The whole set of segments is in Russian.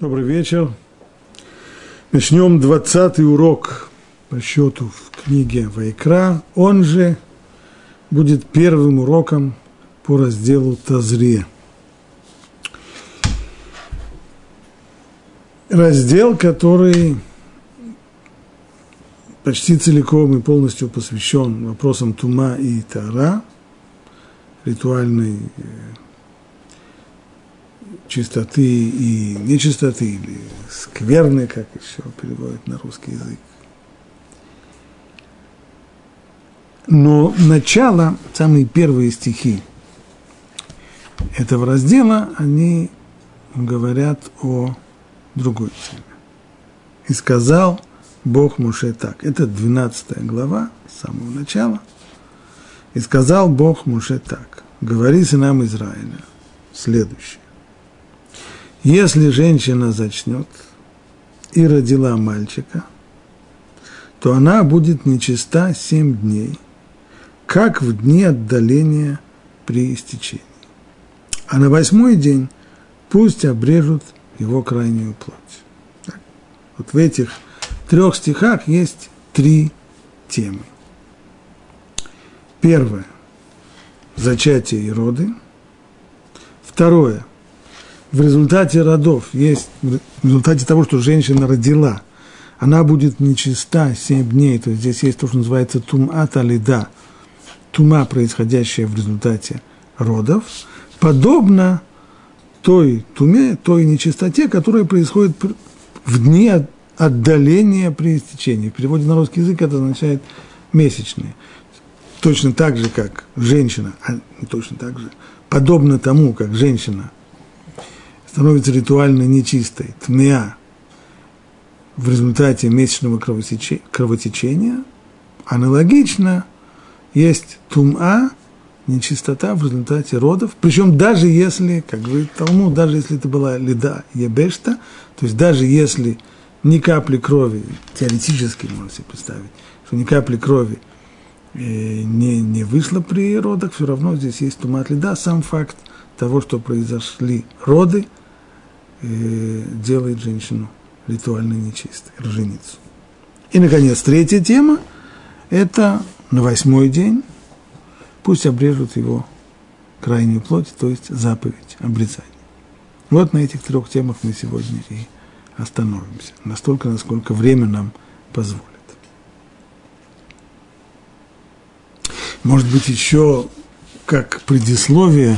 Добрый вечер. Начнем 20 урок по счету в книге Вайкра. Он же будет первым уроком по разделу Тазре. Раздел, который почти целиком и полностью посвящен вопросам Тума и Тара, ритуальной э, чистоты и нечистоты, или скверны, как еще переводят на русский язык. Но начало, самые первые стихи этого раздела, они говорят о другой теме. И сказал Бог Муше так. Это 12 глава, с самого начала. И сказал Бог Муше так. Говори сынам Израиля следующее. Если женщина зачнет и родила мальчика, то она будет нечиста семь дней, как в дни отдаления при истечении. А на восьмой день пусть обрежут его крайнюю плоть. Так. Вот в этих трех стихах есть три темы. Первое – зачатие и роды. Второе – в результате родов, есть в результате того, что женщина родила, она будет нечиста 7 дней, то есть здесь есть то, что называется тумат алида, тума, происходящая в результате родов, подобно той туме, той нечистоте, которая происходит в дни отдаления при истечении. В переводе на русский язык это означает месячные. Точно так же, как женщина, а не точно так же, подобно тому, как женщина – становится ритуально нечистой, тмеа, в результате месячного кровотечения, аналогично есть тума, нечистота в результате родов, причем даже если, как говорит Талмуд, даже если это была лида ебешта, то есть даже если ни капли крови, теоретически можно себе представить, что ни капли крови э, не, не вышло при родах, все равно здесь есть тумат лида, сам факт того, что произошли роды – делает женщину ритуально нечистой, роженицу. И, наконец, третья тема – это на восьмой день пусть обрежут его крайнюю плоть, то есть заповедь обрезания. Вот на этих трех темах мы сегодня и остановимся, настолько, насколько время нам позволит. Может быть, еще как предисловие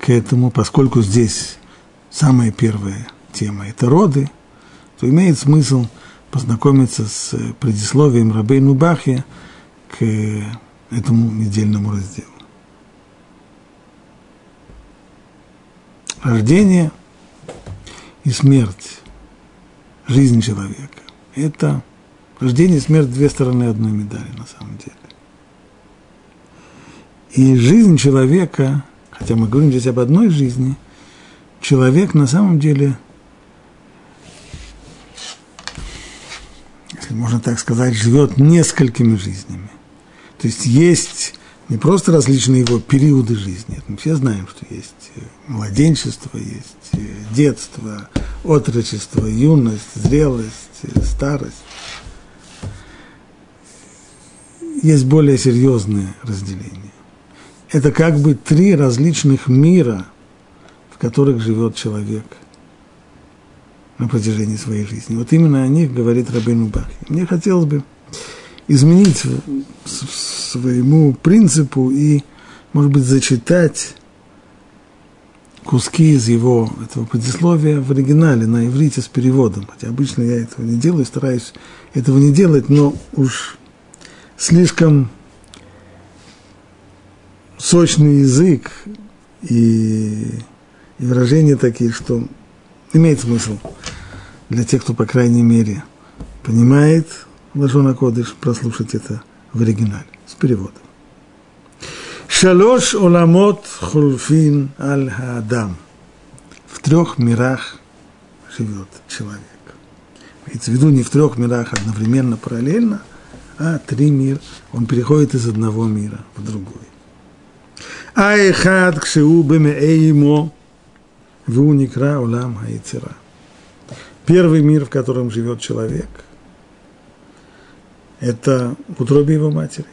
к этому, поскольку здесь самая первая тема – это роды, то имеет смысл познакомиться с предисловием Рабейну Бахи к этому недельному разделу. Рождение и смерть, жизнь человека – это рождение и смерть – две стороны одной медали на самом деле. И жизнь человека, хотя мы говорим здесь об одной жизни – человек на самом деле, если можно так сказать, живет несколькими жизнями. То есть есть не просто различные его периоды жизни. Мы все знаем, что есть э, младенчество, есть э, детство, отрочество, юность, зрелость, э, старость. Есть более серьезные разделения. Это как бы три различных мира – в которых живет человек на протяжении своей жизни. Вот именно о них говорит Рабейну Бахи. Мне хотелось бы изменить своему принципу и, может быть, зачитать куски из его этого предисловия в оригинале на иврите с переводом. Хотя обычно я этого не делаю, стараюсь этого не делать, но уж слишком сочный язык и и выражения такие, что имеет смысл для тех, кто, по крайней мере, понимает Лашона Кодыш, прослушать это в оригинале, с переводом. Шалош оламот хулфин аль хаадам. В трех мирах живет человек. Имеется в виду не в трех мирах одновременно, параллельно, а три мира. Он переходит из одного мира в другой. Айхад кшеу бемеэймо Вуникра улам хаицера. Первый мир, в котором живет человек, это утробе его матери.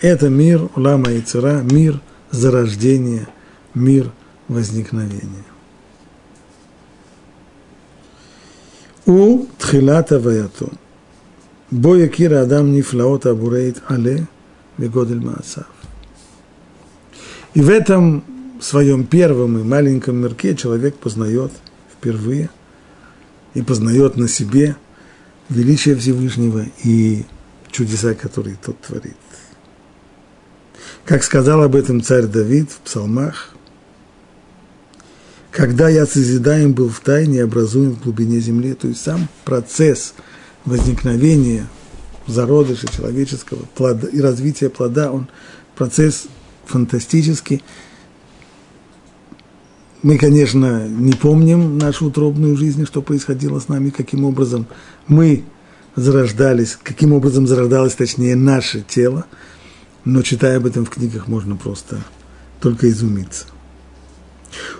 Это мир улам хаицера, мир зарождения, мир возникновения. У тхилата ваято. Боя кира адам нифлаот абурейт але вегодель маасав. И в этом своем первом и маленьком мирке человек познает впервые и познает на себе величие Всевышнего и чудеса, которые тот творит. Как сказал об этом царь Давид в псалмах, когда я созидаем был в тайне, образуем в глубине земли, то есть сам процесс возникновения зародыша человеческого плода и развития плода, он процесс фантастический, мы, конечно, не помним нашу утробную жизнь, что происходило с нами, каким образом мы зарождались, каким образом зарождалось, точнее, наше тело. Но читая об этом в книгах, можно просто только изумиться.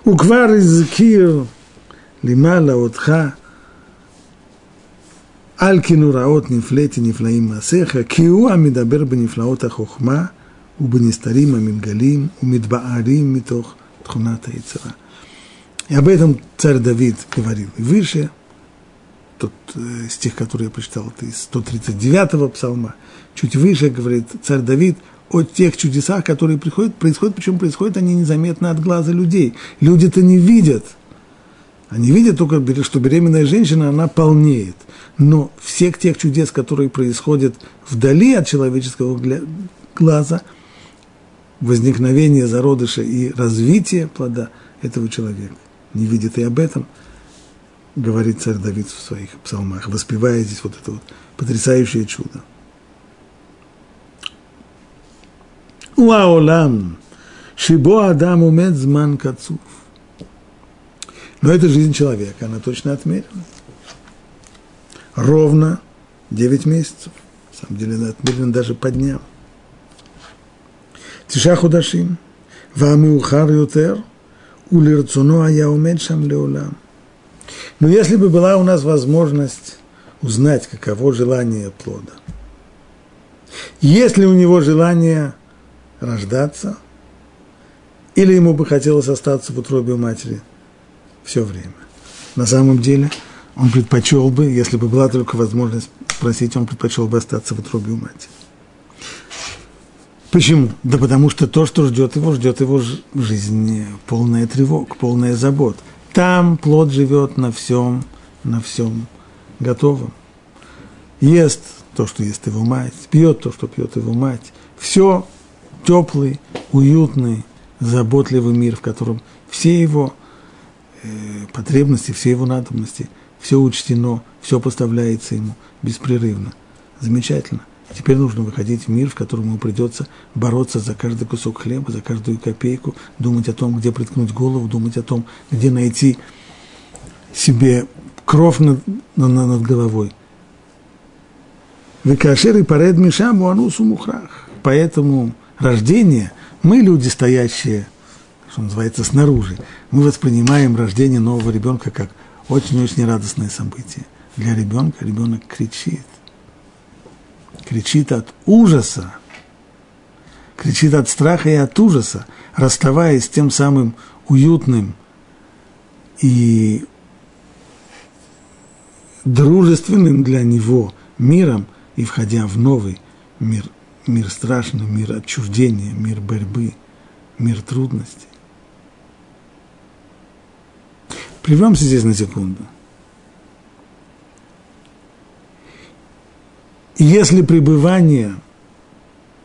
Уквар из Кир, Лимала, Отха, Алькину раот нефлети нефлаим масеха, киу амидабер бенефлаот ахохма, убенестарим амингалим, умидбаарим митох тхуната и. И об этом царь Давид говорил и выше, тот э, стих, который я прочитал, это из 139-го псалма, чуть выше говорит царь Давид о тех чудесах, которые приходят, происходят, причем происходят они незаметно от глаза людей. Люди-то не видят. Они видят только, что беременная женщина, она полнеет. Но всех тех чудес, которые происходят вдали от человеческого глаза, возникновение зародыша и развитие плода этого человека не видит и об этом, говорит царь Давид в своих псалмах, воспевая здесь вот это вот потрясающее чудо. Уаолам, шибо адам умет зман кацув. Но это жизнь человека, она точно отмерена. Ровно 9 месяцев. На самом деле она отмерена даже по дням. Тиша худашим, вами ухар ютер – Улирцуно, а я умеет шам леулам. Но если бы была у нас возможность узнать, каково желание плода, если у него желание рождаться, или ему бы хотелось остаться в утробе матери все время. На самом деле он предпочел бы, если бы была только возможность спросить, он предпочел бы остаться в утробе матери. Почему? Да потому что то, что ждет его, ждет его жизни полная тревога, полная забот. Там плод живет на всем, на всем готовом. Ест то, что ест его мать, пьет то, что пьет его мать. Все теплый, уютный, заботливый мир, в котором все его э, потребности, все его надобности, все учтено, все поставляется ему беспрерывно. Замечательно. Теперь нужно выходить в мир, в котором ему придется бороться за каждый кусок хлеба, за каждую копейку, думать о том, где приткнуть голову, думать о том, где найти себе кровь над, над, над головой. Викашер и паред мишам анусу мухрах. Поэтому рождение, мы люди, стоящие, что называется, снаружи, мы воспринимаем рождение нового ребенка как очень-очень радостное событие. Для ребенка ребенок кричит кричит от ужаса, кричит от страха и от ужаса, расставаясь с тем самым уютным и дружественным для него миром и входя в новый мир, мир страшный, мир отчуждения, мир борьбы, мир трудностей. Прервемся здесь на секунду – Если пребывание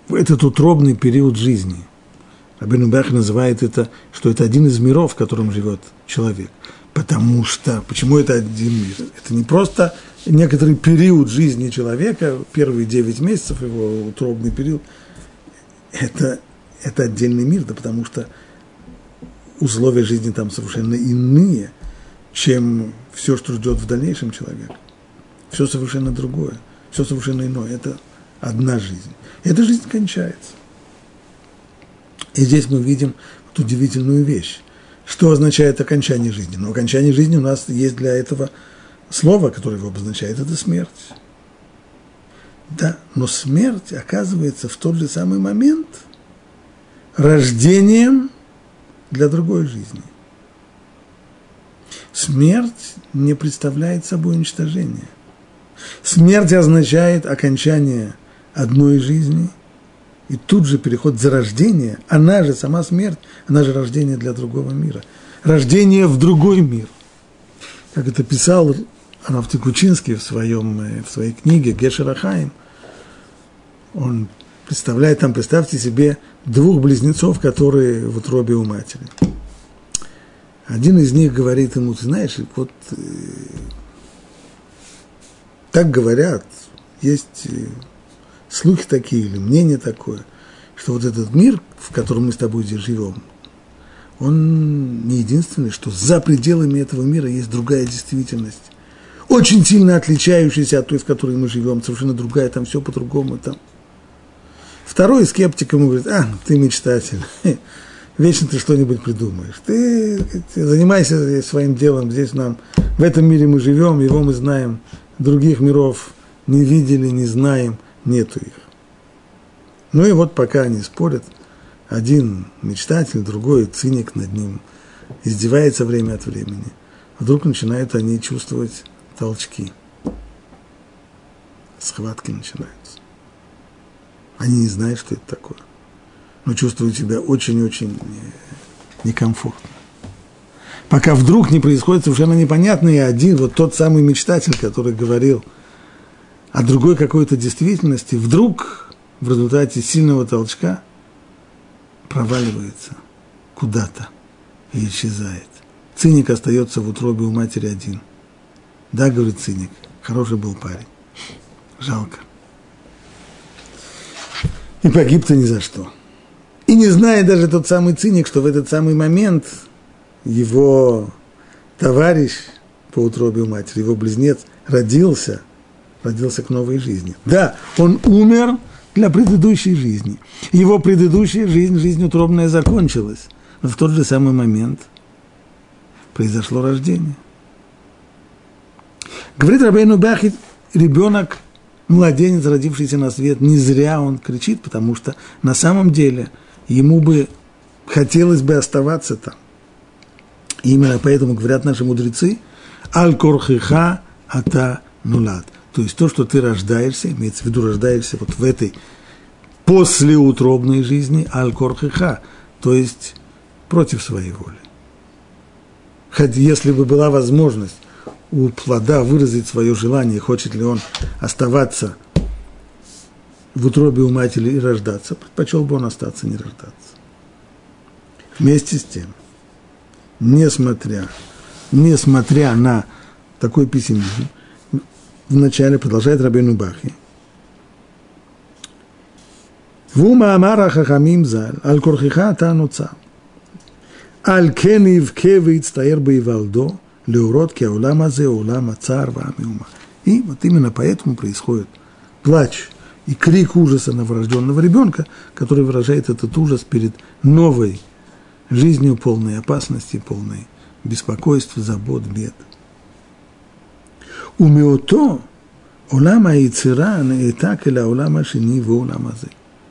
в этот утробный период жизни, Рабин Бах называет это, что это один из миров, в котором живет человек. Потому что, почему это один мир? Это не просто некоторый период жизни человека, первые 9 месяцев, его утробный период, это, это отдельный мир, да потому что условия жизни там совершенно иные, чем все, что ждет в дальнейшем человека. Все совершенно другое все совершенно иное. Это одна жизнь. И эта жизнь кончается. И здесь мы видим вот удивительную вещь, Что означает окончание жизни? Но окончание жизни у нас есть для этого слово, которое его обозначает, это смерть. Да, но смерть оказывается в тот же самый момент рождением для другой жизни. Смерть не представляет собой уничтожение. Смерть означает окончание одной жизни и тут же переход зарождения. Она же сама смерть, она же рождение для другого мира. Рождение в другой мир. Как это писал Раф Кучинский в, своем, э, в своей книге Гешерахаим, он представляет там, представьте себе, двух близнецов, которые в утробе у матери. Один из них говорит ему, ты знаешь, вот э, так говорят, есть э, слухи такие или мнение такое, что вот этот мир, в котором мы с тобой здесь живем, он не единственный, что за пределами этого мира есть другая действительность, очень сильно отличающаяся от той, в которой мы живем, совершенно другая, там все по-другому, там. Второй скептик ему говорит, а, ты мечтатель, вечно ты что-нибудь придумаешь. Ты, ты занимайся своим делом, здесь нам, в этом мире мы живем, его мы знаем, других миров не видели, не знаем, нету их. Ну и вот пока они спорят, один мечтатель, другой циник над ним, издевается время от времени. Вдруг начинают они чувствовать толчки. Схватки начинаются. Они не знают, что это такое но чувствуют себя очень-очень некомфортно. Пока вдруг не происходит совершенно непонятный один, вот тот самый мечтатель, который говорил о другой какой-то действительности, вдруг в результате сильного толчка проваливается куда-то и исчезает. Циник остается в утробе у матери один. Да, говорит циник, хороший был парень. Жалко. И погиб-то ни за что. И не знает даже тот самый циник, что в этот самый момент его товарищ по утробе у матери, его близнец, родился, родился к новой жизни. Да, он умер для предыдущей жизни. Его предыдущая жизнь, жизнь утробная, закончилась. Но в тот же самый момент произошло рождение. Говорит Рабейну Бахит, ребенок, младенец, родившийся на свет, не зря он кричит, потому что на самом деле – ему бы хотелось бы оставаться там. И именно поэтому говорят наши мудрецы, аль-корхиха ата нулат. То есть то, что ты рождаешься, имеется в виду рождаешься вот в этой послеутробной жизни, аль-корхиха, то есть против своей воли. Хотя если бы была возможность у плода выразить свое желание, хочет ли он оставаться в утробе у матери и рождаться, предпочел бы он остаться не рождаться. Вместе с тем, несмотря, несмотря на такой пессимизм, вначале продолжает Рабину Бахи. Вума Амара Хахамим Заль, Аль Курхиха Тануца. Аль Кен Ивке Вицтаер Бейвалдо, Леурод Кеулама Зе Улама Цар Вамиума. И вот именно поэтому происходит плач – и крик ужаса новорожденного ребенка, который выражает этот ужас перед новой жизнью, полной опасности, полной беспокойств, забот, бед. У Меото Улама и Циран, и так или Улама Шини в Улама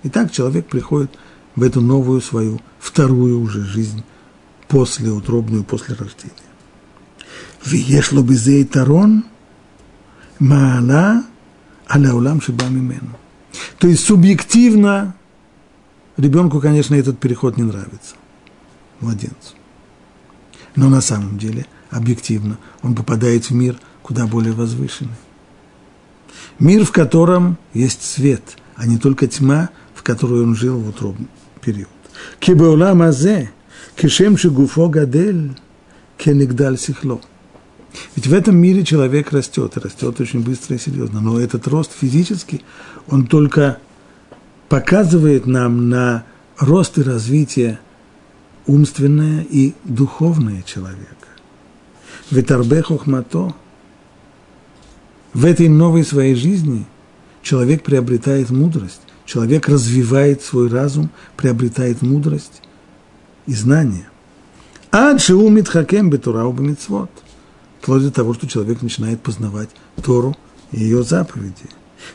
И так человек приходит в эту новую свою, вторую уже жизнь, после утробную, после рождения. Виешло безей тарон, маала, аля улам шиба мимену. То есть субъективно ребенку, конечно, этот переход не нравится, младенцу. Но на самом деле, объективно, он попадает в мир куда более возвышенный. Мир, в котором есть свет, а не только тьма, в которой он жил в утробный период. Кибеула мазе, кишем гуфо гадель, кенигдаль сихло. Ведь в этом мире человек растет, и растет очень быстро и серьезно. Но этот рост физический, он только показывает нам на рост и развитие умственное и духовное человека. Ветарбе хохмато. В этой новой своей жизни человек приобретает мудрость, человек развивает свой разум, приобретает мудрость и знания. Адшиу митхакем бетура у бамитцвот. Вплоть до того, что человек начинает познавать Тору и ее заповеди.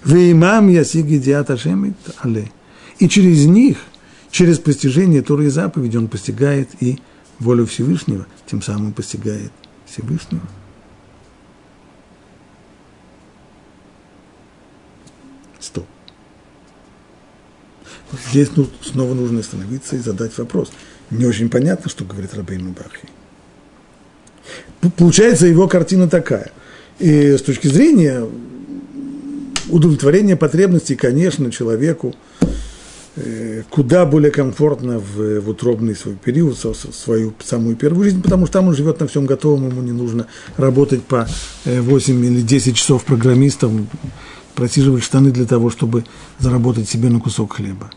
Вы имам ясиги диата але. И через них, через постижение Торы и заповеди, он постигает и волю Всевышнего, тем самым постигает Всевышнего. Стоп. Здесь ну, снова нужно остановиться и задать вопрос. Не очень понятно, что говорит Рабейну Бахи. Получается его картина такая. И с точки зрения удовлетворения потребностей, конечно, человеку куда более комфортно в, в утробный свой период, свою самую первую жизнь, потому что там он живет на всем готовом, ему не нужно работать по 8 э, или 10 часов программистом, просиживать штаны для того, чтобы заработать себе на кусок хлеба.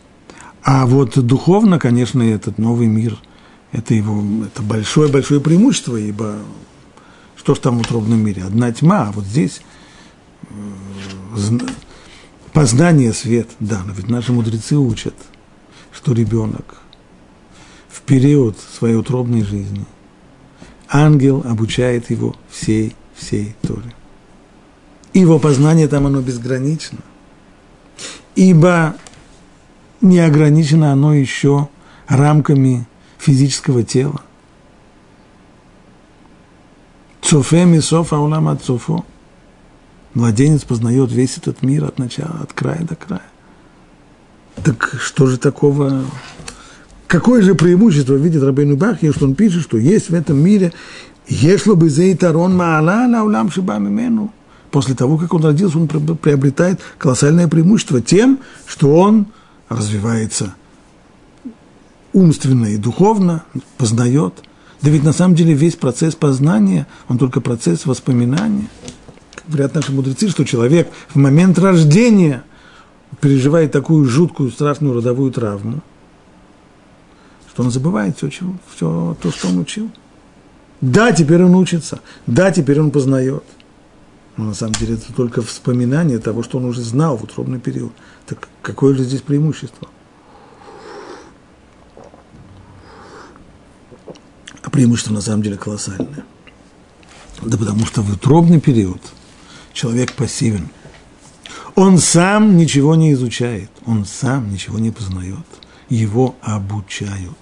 А вот духовно, конечно, этот новый мир, это его, это большое-большое преимущество, ибо что ж там в утробном мире? Одна тьма, а вот здесь э, познание свет, да, но ведь наши мудрецы учат, что ребенок в период своей утробной жизни, ангел обучает его всей, всей Торе. Его познание там, оно безгранично. Ибо не ограничено оно еще рамками физического тела. Цофе мисоф аулам от цофо. Младенец познает весь этот мир от начала, от края до края. Так что же такого? Какое же преимущество видит Рабейну Бахи, что он пишет, что есть в этом мире если бы зейтарон маала на улам шибамимену. После того, как он родился, он приобретает колоссальное преимущество тем, что он развивается умственно и духовно, познает. Да ведь на самом деле весь процесс познания, он только процесс воспоминания. Говорят наши мудрецы, что человек в момент рождения переживает такую жуткую, страшную родовую травму, что он забывает все, чего, все то, что он учил. Да, теперь он учится, да, теперь он познает. Но на самом деле это только вспоминание того, что он уже знал в утробный период. Так какое же здесь преимущество? А преимущество на самом деле колоссальное. Да потому что в утробный период человек пассивен. Он сам ничего не изучает, он сам ничего не познает. Его обучают.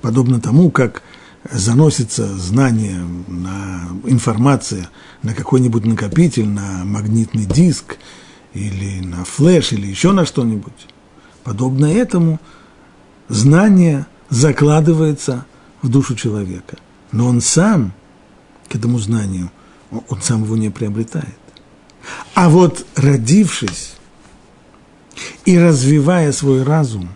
Подобно тому, как заносится знание, на информация на какой-нибудь накопитель, на магнитный диск или на флеш или еще на что-нибудь. Подобно этому знание закладывается в душу человека. Но он сам к этому знанию, он сам его не приобретает. А вот родившись и развивая свой разум,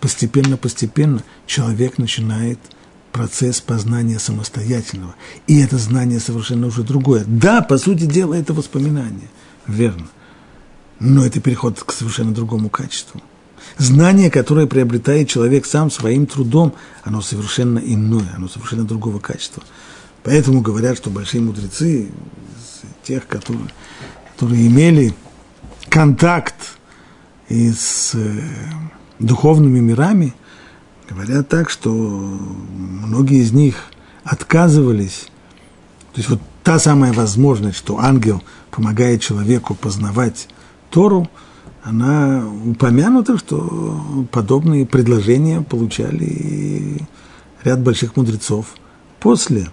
постепенно-постепенно человек начинает – процесс познания самостоятельного. И это знание совершенно уже другое. Да, по сути дела, это воспоминание. Верно. Но это переход к совершенно другому качеству. Знание, которое приобретает человек сам своим трудом, оно совершенно иное, оно совершенно другого качества. Поэтому говорят, что большие мудрецы, тех, которые, которые имели контакт и с э, духовными мирами, Говорят так, что многие из них отказывались. То есть вот та самая возможность, что ангел помогает человеку познавать Тору, она упомянута, что подобные предложения получали ряд больших мудрецов после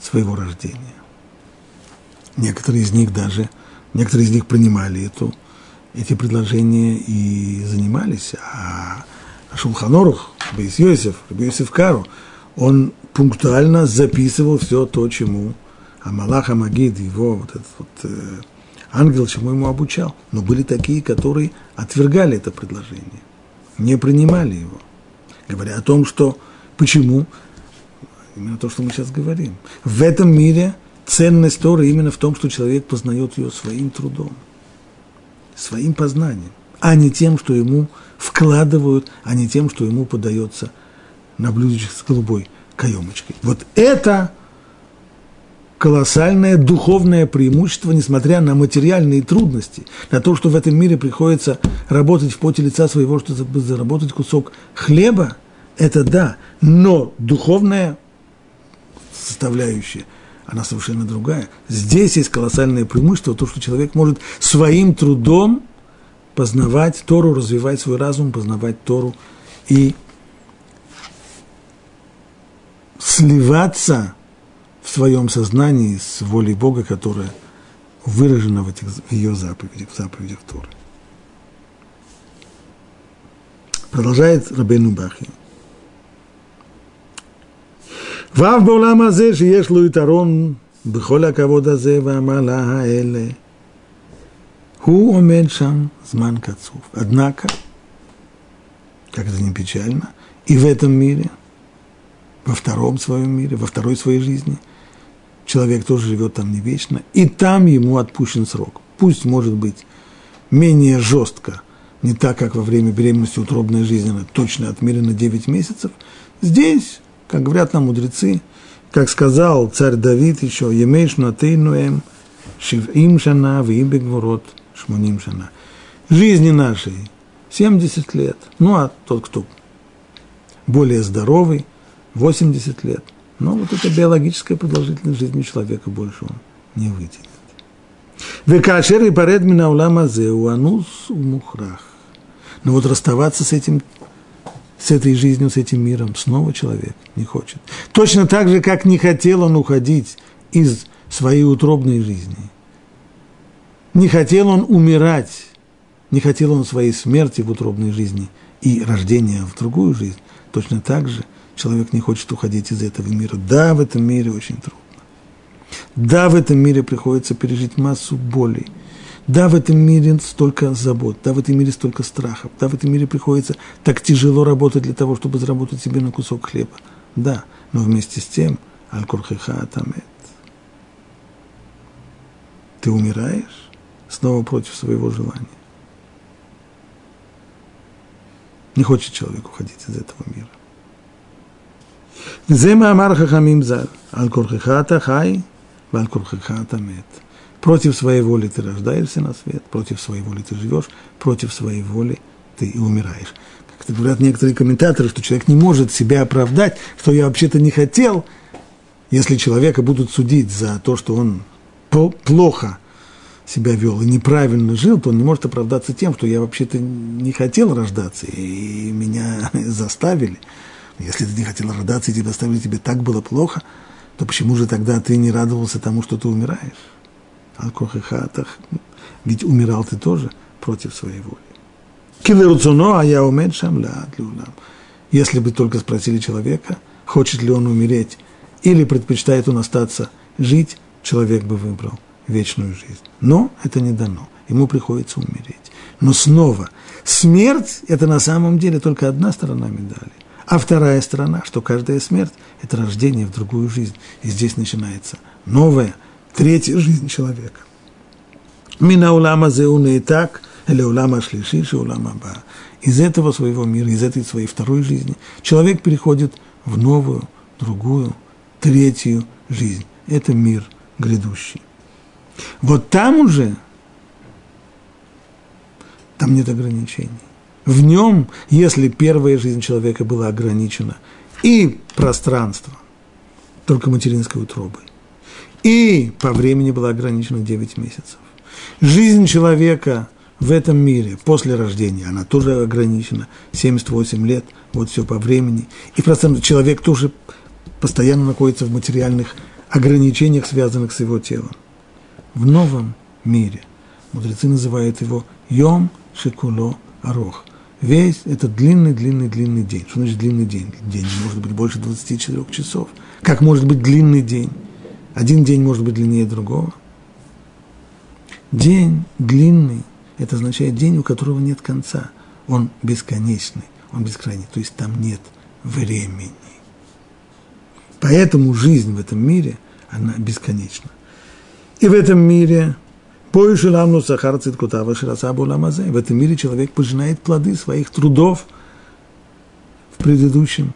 своего рождения. Некоторые из них даже, некоторые из них принимали эту, эти предложения и занимались, а Шулханорух, Бейс Йосиф, Кару, он пунктуально записывал все то, чему Амалах Амагид, его вот этот вот э, ангел, чему ему обучал. Но были такие, которые отвергали это предложение, не принимали его, говоря о том, что почему, именно то, что мы сейчас говорим. В этом мире ценность Торы именно в том, что человек познает ее своим трудом, своим познанием, а не тем, что ему вкладывают, а не тем, что ему подается на блюдечке с голубой каемочкой. Вот это колоссальное духовное преимущество, несмотря на материальные трудности, на то, что в этом мире приходится работать в поте лица своего, чтобы заработать кусок хлеба, это да, но духовная составляющая, она совершенно другая. Здесь есть колоссальное преимущество, то, что человек может своим трудом познавать Тору, развивать свой разум, познавать Тору и сливаться в своем сознании с волей Бога, которая выражена в, этих, в ее заповедях, в заповедях Торы. Продолжает Рабейну Бахи. ואף בעולם הזה שיש לו יתרון בכל הכבוד הזה והמעלה האלה, הוא עומד שם זמן קצוב. Однако, как это не печально, и в этом мире, во втором своем мире, во второй своей жизни, человек тоже живет там не вечно, и там ему отпущен срок. Пусть, может быть, менее жестко, не так, как во время беременности утробная жизнь, она точно отмерена 9 месяцев. Здесь как говорят нам мудрецы, как сказал царь Давид еще, «Емейш натейнуэм шивим шана вим бегворот шмуним шана». Жизни нашей 70 лет, ну а тот, кто более здоровый, 80 лет. Но вот эта биологическая продолжительность жизни человека больше он не вытянет. Векашер и паред мина улама зеу анус умухрах. Но вот расставаться с этим с этой жизнью, с этим миром. Снова человек не хочет. Точно так же, как не хотел он уходить из своей утробной жизни. Не хотел он умирать, не хотел он своей смерти в утробной жизни и рождения в другую жизнь. Точно так же человек не хочет уходить из этого мира. Да, в этом мире очень трудно. Да, в этом мире приходится пережить массу болей – да, в этом мире столько забот, да, в этом мире столько страхов, да, в этом мире приходится так тяжело работать для того, чтобы заработать себе на кусок хлеба. Да, но вместе с тем, аль-курхиха атамет. Ты умираешь снова против своего желания. Не хочет человек уходить из этого мира. Зема амар хахамим зал, аль-курхиха атахай, валь-курхиха атамет. Против своей воли ты рождаешься на свет, против своей воли ты живешь, против своей воли ты и умираешь. Как это говорят некоторые комментаторы, что человек не может себя оправдать, что я вообще-то не хотел, если человека будут судить за то, что он плохо себя вел и неправильно жил, то он не может оправдаться тем, что я вообще-то не хотел рождаться, и меня заставили. Если ты не хотел рождаться, и тебя заставили, тебе так было плохо, то почему же тогда ты не радовался тому, что ты умираешь? Аль-Кохихатах, ведь умирал ты тоже против своей воли. Килеруцуно, а я умею шамля Если бы только спросили человека, хочет ли он умереть, или предпочитает он остаться жить, человек бы выбрал вечную жизнь. Но это не дано, ему приходится умереть. Но снова, смерть – это на самом деле только одна сторона медали. А вторая сторона, что каждая смерть – это рождение в другую жизнь. И здесь начинается новая – третья жизнь человека. Мина улама зеуна и так, или улама шлишиши, улама ба. Из этого своего мира, из этой своей второй жизни человек переходит в новую, другую, третью жизнь. Это мир грядущий. Вот там уже, там нет ограничений. В нем, если первая жизнь человека была ограничена и пространством, только материнской утробой, и по времени была ограничена 9 месяцев. Жизнь человека в этом мире после рождения, она тоже ограничена, 78 лет, вот все по времени. И просто человек тоже постоянно находится в материальных ограничениях, связанных с его телом. В новом мире мудрецы называют его Йом Шикуло Арох. Весь этот длинный-длинный-длинный день. Что значит длинный день? День может быть больше 24 часов. Как может быть длинный день? Один день может быть длиннее другого. День длинный – это означает день, у которого нет конца. Он бесконечный, он бескрайний, то есть там нет времени. Поэтому жизнь в этом мире, она бесконечна. И в этом мире в этом мире человек пожинает плоды своих трудов в предыдущем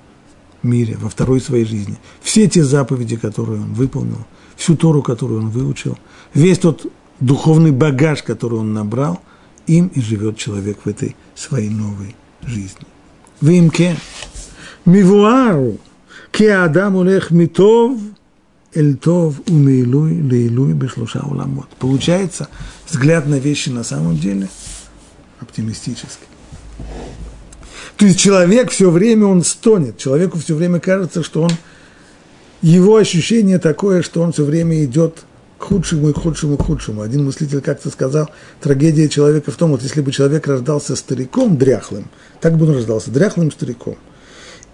мире, во второй своей жизни. Все те заповеди, которые он выполнил, всю Тору, которую он выучил, весь тот духовный багаж, который он набрал, им и живет человек в этой своей новой жизни. Вимке, Мивуару, ки Адам улех митов, эль тов умейлуй лейлуй бешлуша уламот. Получается, взгляд на вещи на самом деле оптимистический. То есть человек все время он стонет, человеку все время кажется, что он, его ощущение такое, что он все время идет к худшему и к худшему, к худшему. Один мыслитель как-то сказал, трагедия человека в том, вот если бы человек рождался стариком дряхлым, так бы он рождался, дряхлым стариком –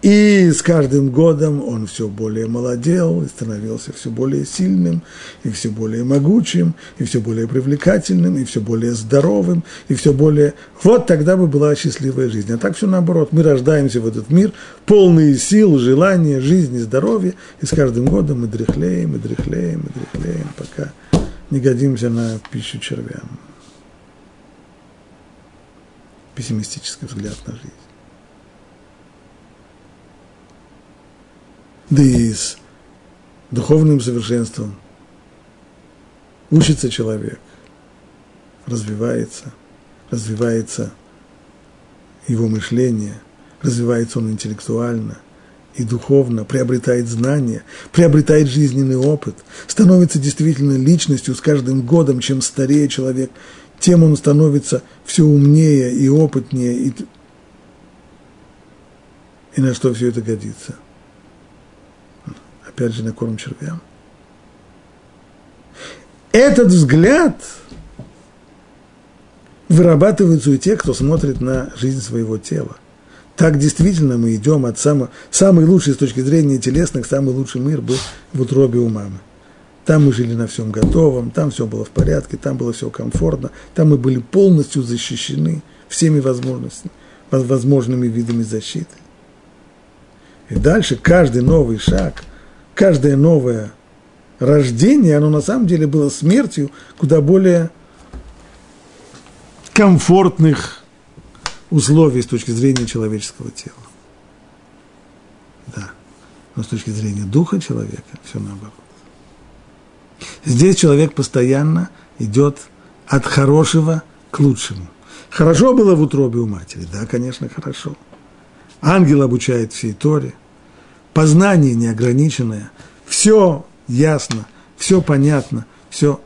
и с каждым годом он все более молодел и становился все более сильным, и все более могучим, и все более привлекательным, и все более здоровым, и все более... Вот тогда бы была счастливая жизнь. А так все наоборот. Мы рождаемся в этот мир, полные сил, желания, жизни, здоровья, и с каждым годом мы дряхлеем, и дряхлеем, и дряхлеем, пока не годимся на пищу червям. Пессимистический взгляд на жизнь. Да и с духовным совершенством учится человек, развивается, развивается его мышление, развивается он интеллектуально и духовно, приобретает знания, приобретает жизненный опыт, становится действительно личностью с каждым годом, чем старее человек, тем он становится все умнее и опытнее, и, и на что все это годится – опять же, на корм червям. Этот взгляд вырабатывается у тех, кто смотрит на жизнь своего тела. Так действительно мы идем от самого, самый лучший с точки зрения телесных, самый лучший мир был в утробе у мамы. Там мы жили на всем готовом, там все было в порядке, там было все комфортно, там мы были полностью защищены всеми возможностями, возможными видами защиты. И дальше каждый новый шаг каждое новое рождение, оно на самом деле было смертью куда более комфортных условий с точки зрения человеческого тела. Да. Но с точки зрения духа человека все наоборот. Здесь человек постоянно идет от хорошего к лучшему. Хорошо было в утробе у матери? Да, конечно, хорошо. Ангел обучает всей Торе познание неограниченное, все ясно, все понятно, все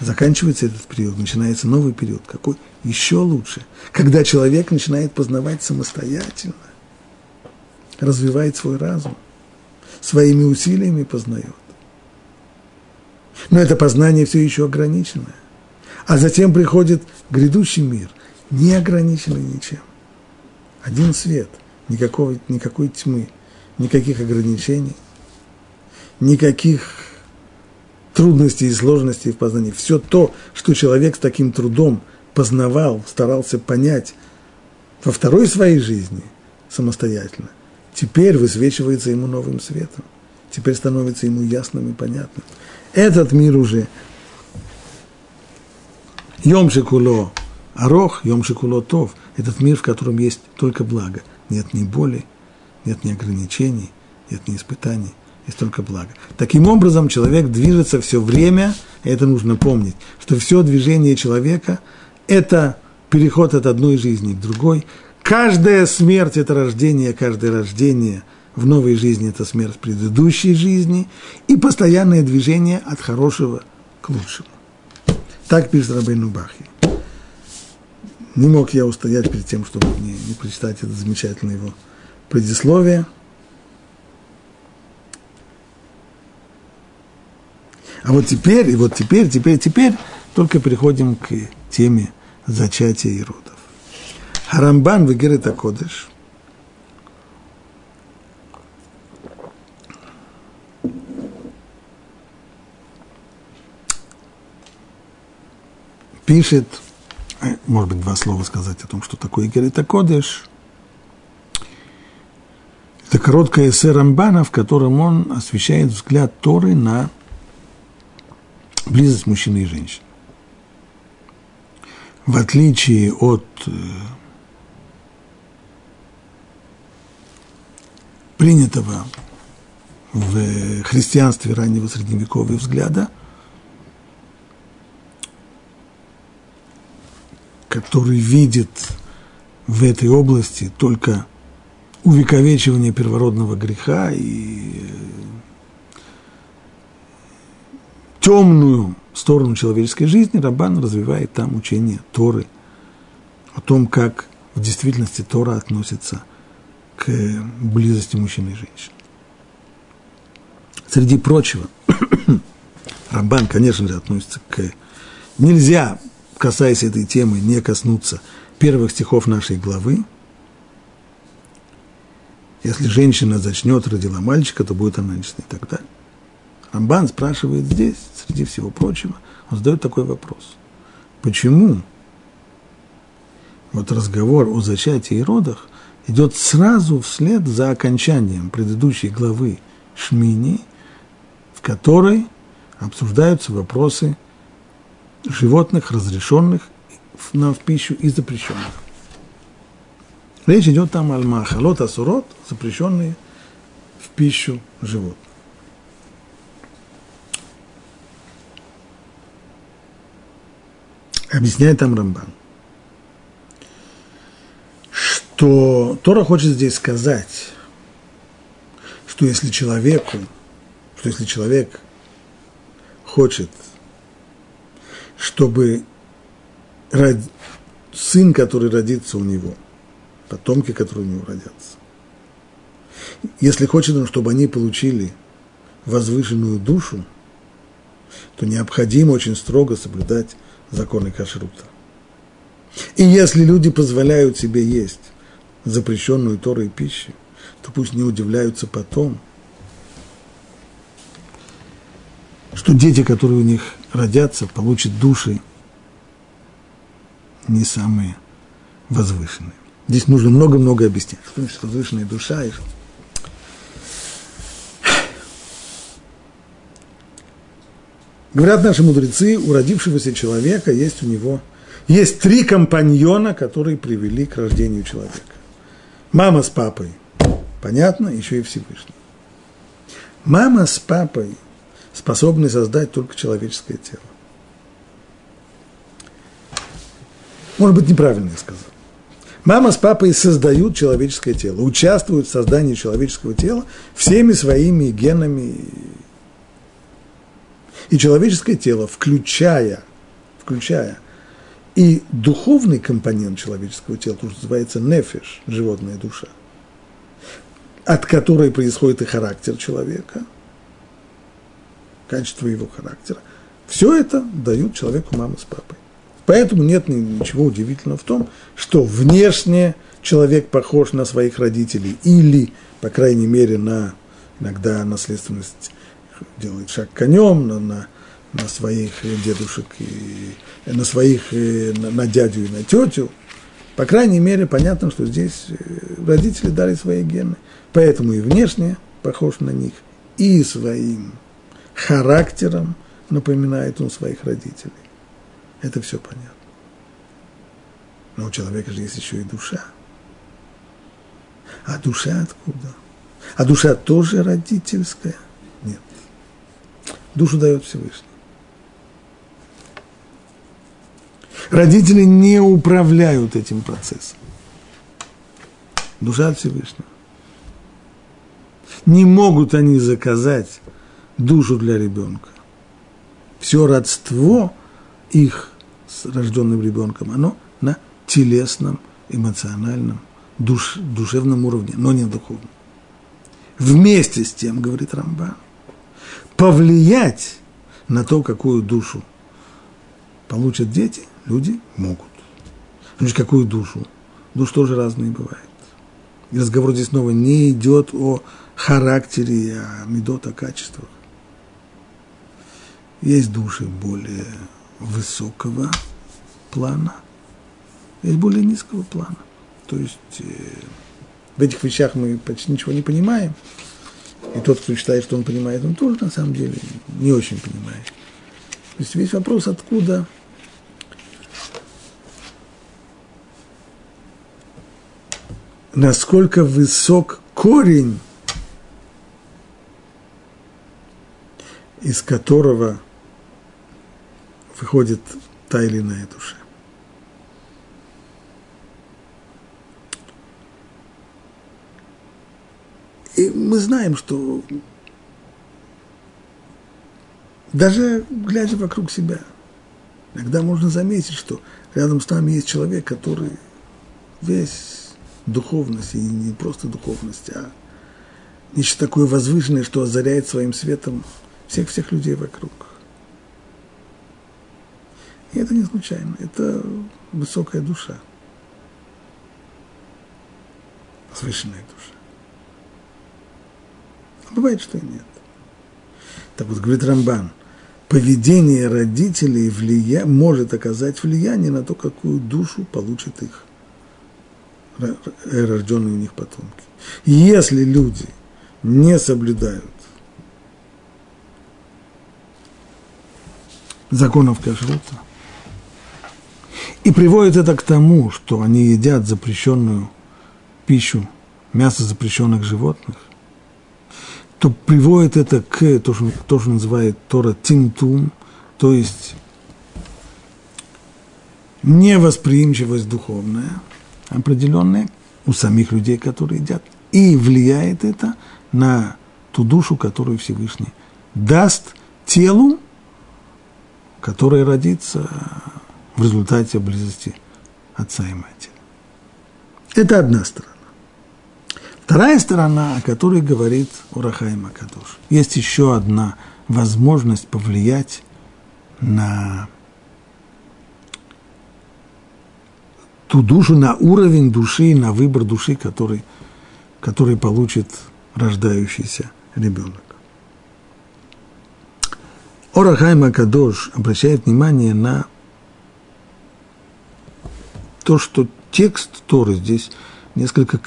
заканчивается этот период, начинается новый период. Какой? Еще лучше. Когда человек начинает познавать самостоятельно, развивает свой разум, своими усилиями познает. Но это познание все еще ограниченное. А затем приходит грядущий мир, не ограниченный ничем. Один свет, никакого, никакой тьмы – никаких ограничений, никаких трудностей и сложностей в познании. Все то, что человек с таким трудом познавал, старался понять во второй своей жизни самостоятельно, теперь высвечивается ему новым светом, теперь становится ему ясным и понятным. Этот мир уже Йом Шикуло Арох, Йом Шикуло Тов, этот мир, в котором есть только благо, нет ни боли, нет ни ограничений, нет ни испытаний, есть только благо. Таким образом, человек движется все время, и это нужно помнить, что все движение человека – это переход от одной жизни к другой. Каждая смерть – это рождение, каждое рождение в новой жизни – это смерть предыдущей жизни, и постоянное движение от хорошего к лучшему. Так пишет Рабейну Бахи. Не мог я устоять перед тем, чтобы не, не прочитать это замечательное его предисловие. А вот теперь, и вот теперь, теперь, теперь только переходим к теме зачатия и родов. Харамбан в Герета Кодыш пишет, э, может быть, два слова сказать о том, что такое Герета Кодыш – это короткое эссе Рамбана, в котором он освещает взгляд Торы на близость мужчины и женщины. В отличие от э, принятого в христианстве раннего средневекового взгляда, который видит в этой области только увековечивания первородного греха и темную сторону человеческой жизни, Рабан развивает там учение Торы о том, как в действительности Тора относится к близости мужчины и женщины. Среди прочего, Рамбан, конечно же, относится к... Нельзя, касаясь этой темы, не коснуться первых стихов нашей главы. Если женщина зачнет, родила мальчика, то будет она нечестной и так далее. Рамбан спрашивает здесь, среди всего прочего, он задает такой вопрос. Почему вот разговор о зачатии и родах идет сразу вслед за окончанием предыдущей главы Шмини, в которой обсуждаются вопросы животных, разрешенных в пищу и запрещенных. Речь идет там о махалот асурот, запрещенные в пищу животных. Объясняет там Рамбан, что Тора хочет здесь сказать, что если человеку, что если человек хочет, чтобы род... сын, который родится у него, потомки, которые у него родятся, если хочет он, чтобы они получили возвышенную душу, то необходимо очень строго соблюдать законы кашрута. И если люди позволяют себе есть запрещенную Торой пищу, то пусть не удивляются потом – что дети, которые у них родятся, получат души не самые возвышенные. Здесь нужно много-много объяснять. Что значит возвышенная душа? Говорят наши мудрецы, у родившегося человека есть у него, есть три компаньона, которые привели к рождению человека. Мама с папой, понятно, еще и Всевышний. Мама с папой – способны создать только человеческое тело. Может быть, неправильно я сказал. Мама с папой создают человеческое тело, участвуют в создании человеческого тела всеми своими генами. И человеческое тело, включая, включая и духовный компонент человеческого тела, то, что называется нефиш, животная душа, от которой происходит и характер человека – качество его характера. Все это дают человеку мама с папой. Поэтому нет ничего удивительного в том, что внешне человек похож на своих родителей или, по крайней мере, на иногда наследственность делает шаг конем, на, на, на своих дедушек, и, на своих, э, на, на дядю и на тетю. По крайней мере, понятно, что здесь э, родители дали свои гены. Поэтому и внешне похож на них, и своим характером напоминает он своих родителей. Это все понятно. Но у человека же есть еще и душа. А душа откуда? А душа тоже родительская? Нет. Душу дает Всевышний. Родители не управляют этим процессом. Душа от Всевышнего. Не могут они заказать душу для ребенка. Все родство их с рожденным ребенком, оно на телесном, эмоциональном, душ, душевном уровне, но не духовном. Вместе с тем, говорит Рамбан, повлиять на то, какую душу получат дети, люди могут. Значит, какую душу? Душ тоже разные бывают. И разговор здесь снова не идет о характере, о медот, о качествах. Есть души более высокого плана, есть более низкого плана. То есть э, в этих вещах мы почти ничего не понимаем. И тот, кто считает, что он понимает, он тоже на самом деле не очень понимает. То есть весь вопрос, откуда насколько высок корень, из которого выходит та или иная душа. И мы знаем, что даже глядя вокруг себя, иногда можно заметить, что рядом с нами есть человек, который весь духовность, и не просто духовность, а нечто такое возвышенное, что озаряет своим светом всех-всех людей вокруг. И это не случайно, это высокая душа, возвышенная душа. А бывает, что и нет. Так вот, говорит Рамбан, поведение родителей влия... может оказать влияние на то, какую душу получат их рожденные у них потомки. Если люди не соблюдают законов кашрута, и приводит это к тому, что они едят запрещенную пищу, мясо запрещенных животных, то приводит это к то, что, то, что называет Тора тинтум, то есть невосприимчивость духовная, определенная у самих людей, которые едят. И влияет это на ту душу, которую Всевышний даст телу, которое родится в результате близости отца и матери. Это одна сторона. Вторая сторона, о которой говорит Урахай Макадуш. Есть еще одна возможность повлиять на ту душу, на уровень души, на выбор души, который, который получит рождающийся ребенок. Орахай Макадош обращает внимание на то, что текст Торы здесь несколько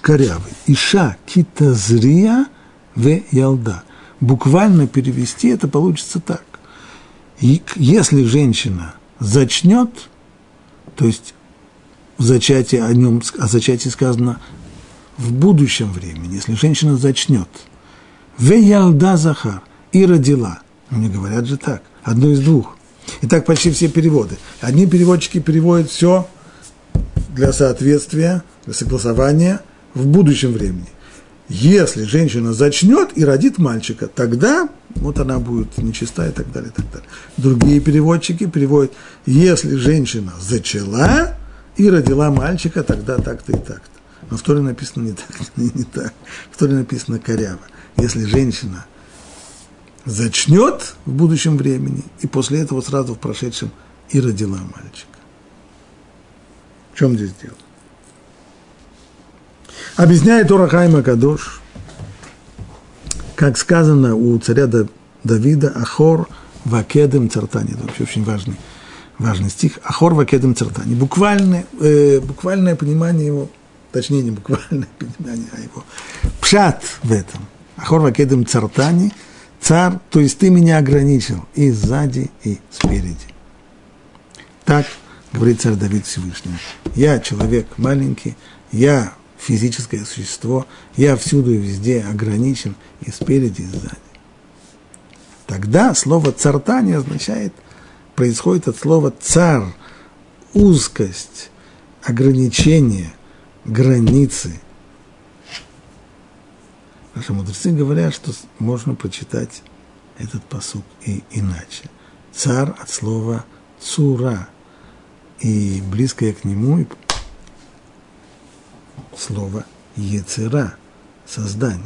корявый. Иша китазрия в ялда. Буквально перевести это получится так. Если женщина зачнет, то есть в зачатии о нем, о зачатии сказано в будущем времени, если женщина зачнет, в ялда захар и родила. Мне говорят же так, одно из двух. И так почти все переводы. Одни переводчики переводят все для соответствия, для согласования в будущем времени. Если женщина зачнет и родит мальчика, тогда вот она будет нечиста и так далее, и так далее. Другие переводчики переводят, если женщина зачала и родила мальчика, тогда так-то и так-то. Но в Торе написано не так, не так. В Торе написано коряво. Если женщина зачнет в будущем времени, и после этого сразу в прошедшем и родила мальчика. Чем здесь дело? Объясняет Орахайма Кадош, как сказано у царя Давида, Ахор Вакедем Цартани. Это вообще очень важный, важный стих. Ахор Вакедем Цартани. Буквальное, э, буквальное понимание его, точнее, не буквальное понимание, а его пшат в этом. Ахор Вакедем Цартани – царь, то есть ты меня ограничил и сзади, и спереди. Так говорит царь Давид Всевышнему. Я человек маленький, я физическое существо, я всюду и везде ограничен и спереди, и сзади. Тогда слово «цартани» означает, происходит от слова «цар», узкость, ограничение, границы – Наши мудрецы говорят, что можно прочитать этот посук и иначе. Цар от слова цура, и близкое к нему слово ецера, создание.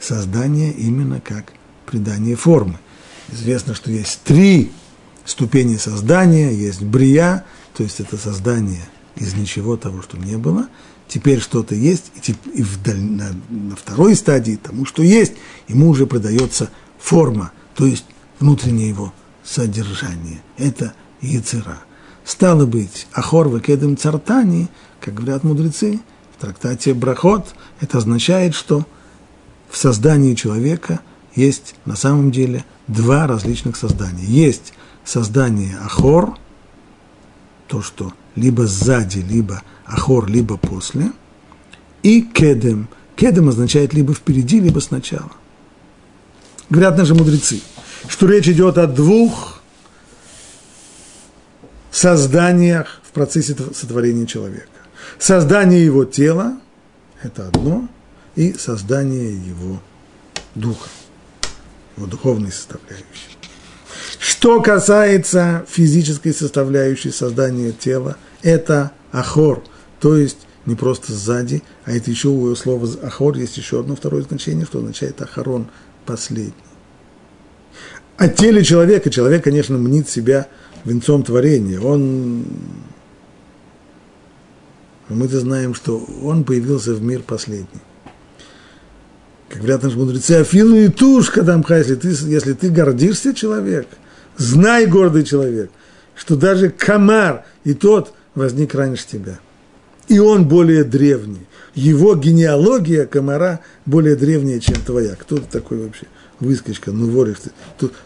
Создание именно как придание формы. Известно, что есть три ступени создания, есть брия, то есть это создание из ничего того, что не было – теперь что-то есть, и, и вдаль, на, на второй стадии тому, что есть, ему уже продается форма, то есть внутреннее его содержание. Это яцера. Стало быть, ахор векедем цартани, как говорят мудрецы, в трактате Брахот, это означает, что в создании человека есть на самом деле два различных создания. Есть создание ахор, то, что либо сзади, либо ахор, либо после, и кедем. Кедем означает либо впереди, либо сначала. Говорят наши мудрецы, что речь идет о двух созданиях в процессе сотворения человека. Создание его тела – это одно, и создание его духа, его духовной составляющей. Что касается физической составляющей создания тела, это ахор, то есть не просто сзади, а это еще у слова ахор есть еще одно второе значение, что означает ахарон, последний. О теле человека, человек, конечно, мнит себя венцом творения. Он, мы-то знаем, что он появился в мир последний. Как говорят наши мудрецы, Афилу и Тушка Дамха, если ты, если ты гордишься человек, знай, гордый человек, что даже комар и тот возник раньше тебя. И он более древний. Его генеалогия комара более древняя, чем твоя. Кто ты такой вообще? Выскочка, ну ворих ты.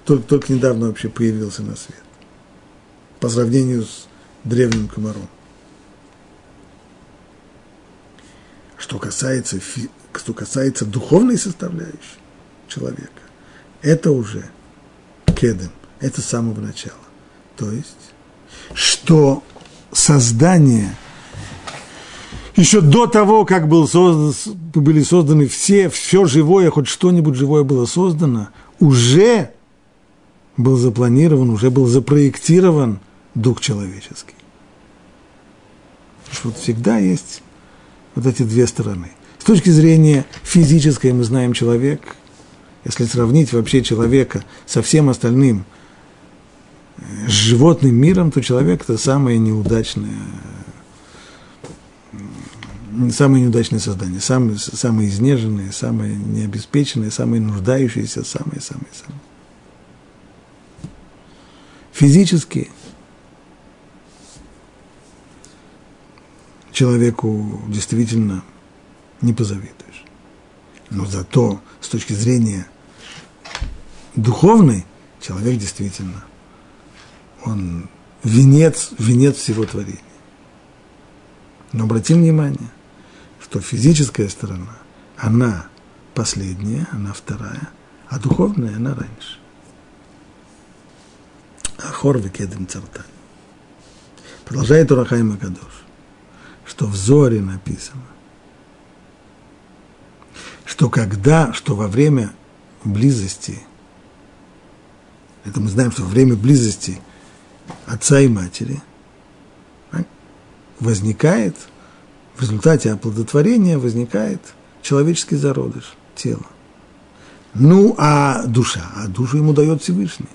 Только, только недавно вообще появился на свет. По сравнению с древним комаром. Что касается, что касается духовной составляющей человека, это уже кедем, это с самого начала. То есть, что создание – еще до того, как был создан, были созданы все, все живое, хоть что-нибудь живое было создано, уже был запланирован, уже был запроектирован дух человеческий. Что вот всегда есть вот эти две стороны. С точки зрения физической мы знаем человек, если сравнить вообще человека со всем остальным, э, с животным миром, то человек – это самое неудачное самые неудачные создания, самые, самые изнеженные, самые необеспеченные, самые нуждающиеся, самые-самые-самые. Физически человеку действительно не позавидуешь. Но зато с точки зрения духовной человек действительно, он венец, венец всего творения. Но обратим внимание, что физическая сторона, она последняя, она вторая, а духовная она раньше. Ахор векедем царта. Продолжает Урахай Макадош, что в Зоре написано, что когда, что во время близости, это мы знаем, что во время близости отца и матери возникает – в результате оплодотворения возникает человеческий зародыш, тело. Ну, а душа? А душу ему дает Всевышний.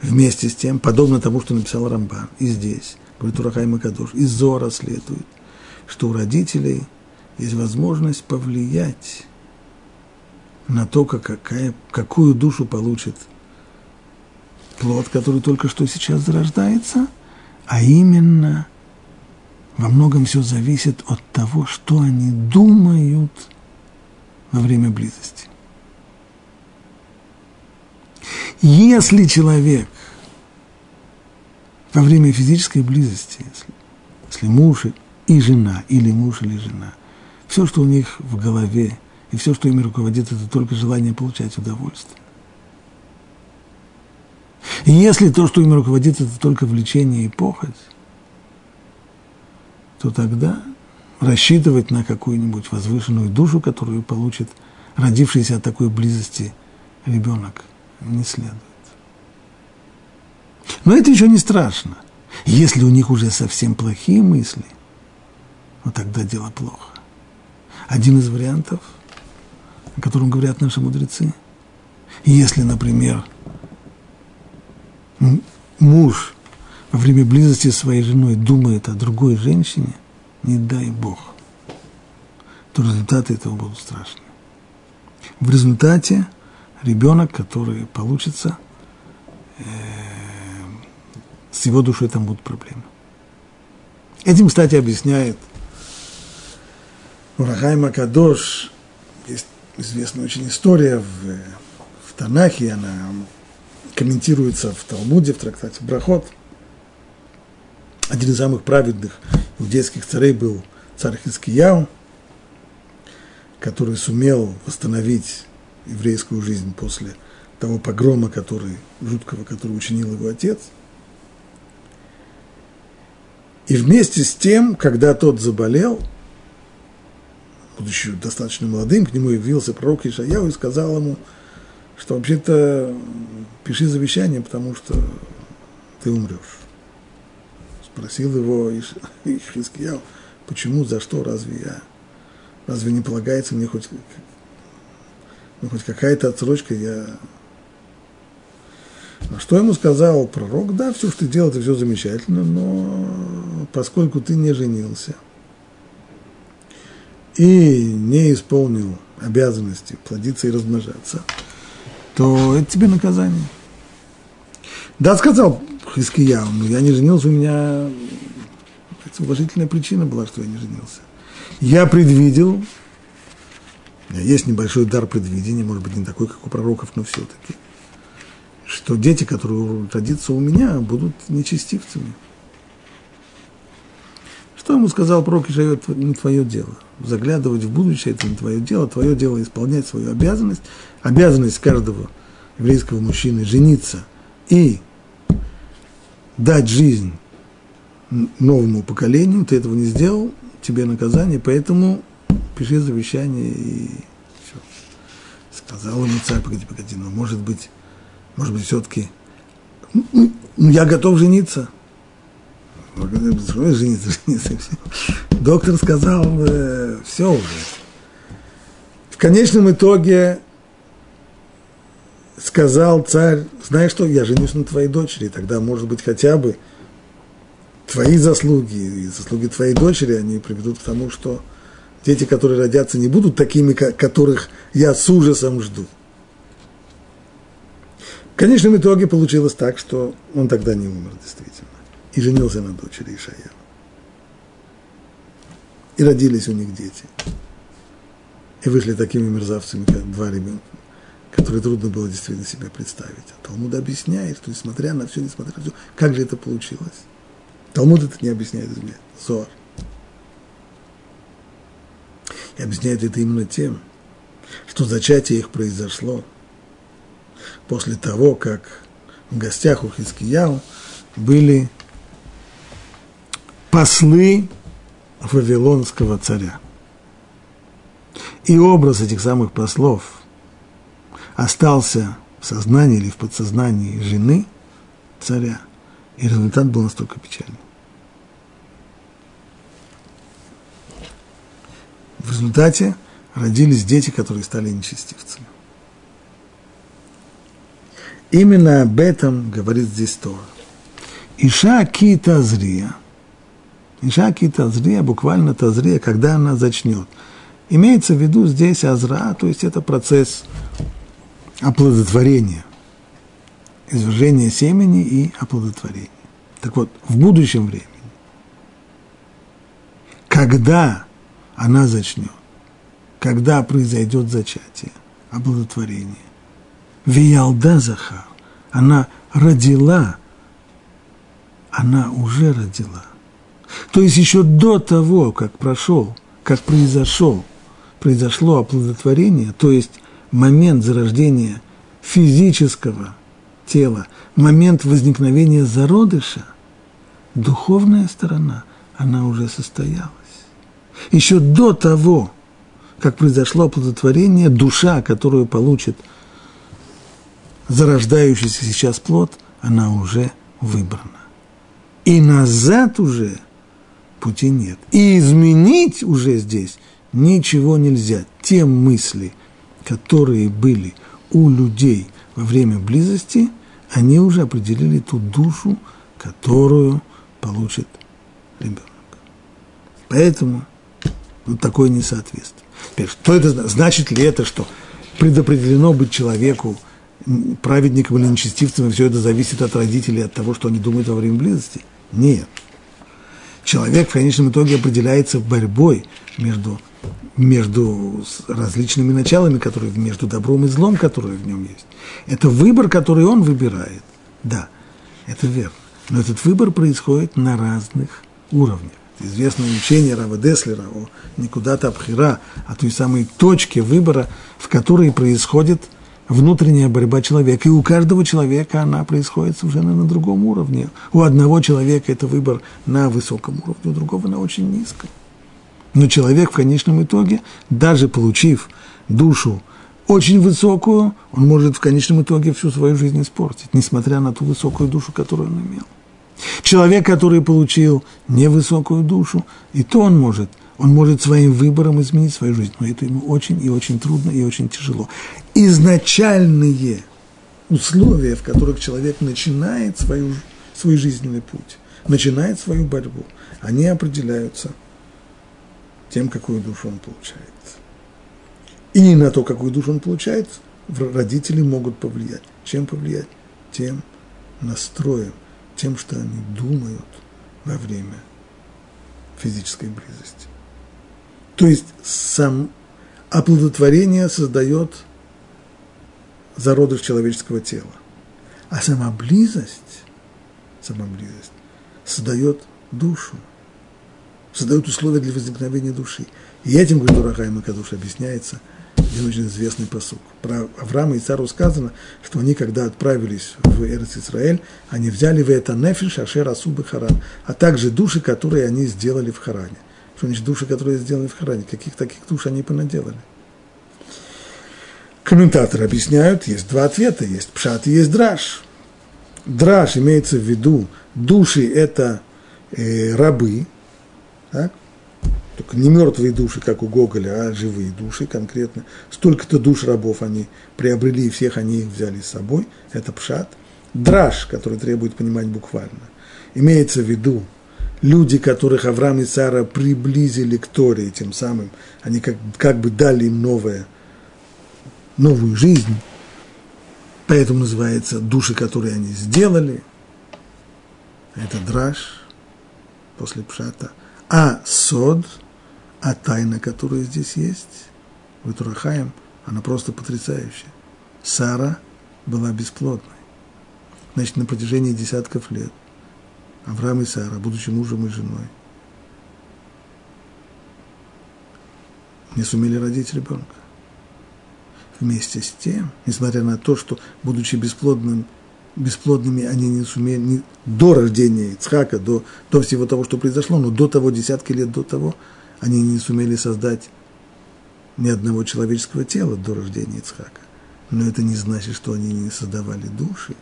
Вместе с тем, подобно тому, что написал Рамбан, и здесь, говорит Урахай Макадош, из Зора следует, что у родителей есть возможность повлиять на то, какая, какую душу получит плод, который только что сейчас зарождается, а именно во многом все зависит от того, что они думают во время близости. Если человек во время физической близости, если, если муж и жена, или муж или жена, все, что у них в голове, и все, что ими руководит, это только желание получать удовольствие. И если то, что ими руководит, это только влечение и похоть, то тогда рассчитывать на какую-нибудь возвышенную душу, которую получит родившийся от такой близости ребенок, не следует. Но это еще не страшно. Если у них уже совсем плохие мысли, вот тогда дело плохо. Один из вариантов, о котором говорят наши мудрецы, если, например, муж во время близости с своей женой думает о другой женщине, не дай Бог, то результаты этого будут страшные. В результате ребенок, который получится, э, с его душой там будут проблемы. Этим, кстати, объясняет Урахай Макадош, есть известная очень история в, в Танахе, она комментируется в Талмуде, в трактате Брахот – один из самых праведных иудейских царей был царь Хискияу, который сумел восстановить еврейскую жизнь после того погрома, который, жуткого, который учинил его отец. И вместе с тем, когда тот заболел, будучи достаточно молодым, к нему явился пророк Ишаяу и сказал ему, что вообще-то пиши завещание, потому что ты умрешь. Спросил его Ишхискияу, почему, за что, разве я, разве не полагается мне хоть, ну, хоть какая-то отсрочка, я... А что ему сказал пророк? Да, все, что ты делал, это все замечательно, но поскольку ты не женился – и не исполнил обязанности плодиться и размножаться, то это тебе наказание. Да, сказал Хискияу, но я не женился, у меня уважительная причина была, что я не женился. Я предвидел, есть небольшой дар предвидения, может быть, не такой, как у пророков, но все-таки, что дети, которые родятся у меня, будут нечестивцами. Что ему сказал пророк Ишайот, не твое дело. Заглядывать в будущее – это не твое дело. Твое дело – исполнять свою обязанность. Обязанность каждого еврейского мужчины – жениться и дать жизнь новому поколению. Ты этого не сделал, тебе наказание, поэтому пиши завещание и все. Сказал ему царь, погоди, погоди, но может быть, может быть, все-таки, ну, ну, я готов жениться – жениться, жениться. Доктор сказал, э, все уже. В конечном итоге сказал царь, знаешь что, я женюсь на твоей дочери, тогда, может быть, хотя бы твои заслуги и заслуги твоей дочери, они приведут к тому, что дети, которые родятся, не будут такими, которых я с ужасом жду. Конечном итоге получилось так, что он тогда не умер, действительно и женился на дочери Ишая. И родились у них дети. И вышли такими мерзавцами, как два ребенка, которые трудно было действительно себе представить. А Талмуд объясняет, что несмотря на все, несмотря на все, как же это получилось? Талмуд это не объясняет из меня, Зор. И объясняет это именно тем, что зачатие их произошло после того, как в гостях у Хискияу были послы Вавилонского царя. И образ этих самых послов остался в сознании или в подсознании жены царя, и результат был настолько печальный. В результате родились дети, которые стали нечестивцами. Именно об этом говорит здесь Тора. Иша кита зрия – Ишаки тазрия, буквально тазрия, когда она зачнет. Имеется в виду здесь азра, то есть это процесс оплодотворения, извержения семени и оплодотворения. Так вот, в будущем времени, когда она зачнет, когда произойдет зачатие, оплодотворение, Виялда Захар, она родила, она уже родила. То есть еще до того, как прошел, как произошел, произошло оплодотворение, то есть момент зарождения физического тела, момент возникновения зародыша, духовная сторона, она уже состоялась. Еще до того, как произошло оплодотворение, душа, которую получит зарождающийся сейчас плод, она уже выбрана. И назад уже – пути нет. И изменить уже здесь ничего нельзя. Те мысли, которые были у людей во время близости, они уже определили ту душу, которую получит ребенок. Поэтому вот такое несоответствие. Теперь, что это значит ли это, что предопределено быть человеку праведником или нечестивцем, и все это зависит от родителей, от того, что они думают во время близости? Нет человек в конечном итоге определяется борьбой между, между различными началами, которые между добром и злом, которые в нем есть. Это выбор, который он выбирает. Да, это верно. Но этот выбор происходит на разных уровнях. Известное учение Рава Деслера о никуда-то Абхира, о той самой точке выбора, в которой происходит – внутренняя борьба человека. И у каждого человека она происходит совершенно на другом уровне. У одного человека это выбор на высоком уровне, у другого на очень низком. Но человек в конечном итоге, даже получив душу очень высокую, он может в конечном итоге всю свою жизнь испортить, несмотря на ту высокую душу, которую он имел. Человек, который получил невысокую душу, и то он может, он может своим выбором изменить свою жизнь, но это ему очень и очень трудно и очень тяжело. Изначальные условия, в которых человек начинает свою, свой жизненный путь, начинает свою борьбу, они определяются тем, какую душу он получает. И на то, какую душу он получает, родители могут повлиять. Чем повлиять? Тем настроем, тем, что они думают во время физической близости. То есть сам оплодотворение создает зародыш человеческого тела. А сама близость, сама близость создает душу, создает условия для возникновения души. И этим, говорит Урахайм Макадуш, объясняется – один очень известный посук. Про Авраама и Цару сказано, что они, когда отправились в Эрц Израиль, они взяли в это нефиш, ашер, асубы, харан, а также души, которые они сделали в Харане. Что значит души, которые сделали в Харане? Каких таких душ они понаделали? Комментаторы объясняют, есть два ответа, есть пшат и есть драж. Драж имеется в виду, души – это э, рабы, так? только не мертвые души, как у Гоголя, а живые души конкретно. Столько-то душ рабов они приобрели, и всех они их взяли с собой. Это пшат. Драж, который требует понимать буквально. Имеется в виду люди, которых Авраам и Сара приблизили к Торе, тем самым они как, как бы дали им новое, новую жизнь. Поэтому называется души, которые они сделали. Это драж после пшата. А сод – а тайна, которая здесь есть, в Турахаем, она просто потрясающая. Сара была бесплодной. Значит, на протяжении десятков лет Авраам и Сара, будучи мужем и женой, не сумели родить ребенка. Вместе с тем, несмотря на то, что, будучи бесплодным, бесплодными, они не сумели, не, до рождения Ицхака, до, до всего того, что произошло, но до того, десятки лет до того, они не сумели создать ни одного человеческого тела до рождения Ицхака. Но это не значит, что они не создавали души.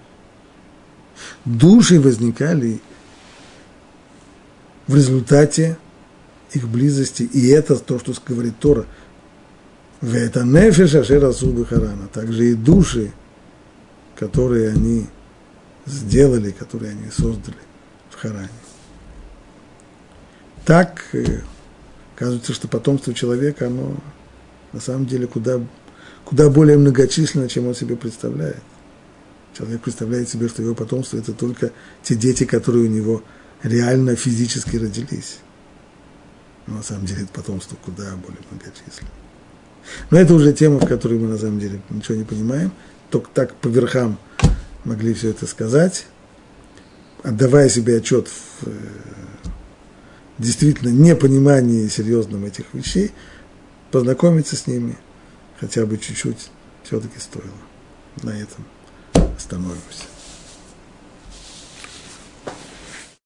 Души возникали в результате их близости, и это то, что говорит Тора. В это нефеш ашера харана. Также и души, которые они сделали, которые они создали в Харане. Так э, Оказывается, что потомство человека, оно на самом деле куда, куда более многочисленно, чем он себе представляет. Человек представляет себе, что его потомство – это только те дети, которые у него реально физически родились. Но на самом деле это потомство куда более многочисленное. Но это уже тема, в которой мы на самом деле ничего не понимаем. Только так по верхам могли все это сказать, отдавая себе отчет в э, действительно непонимании серьезном этих вещей, познакомиться с ними хотя бы чуть-чуть все-таки стоило. На этом остановимся.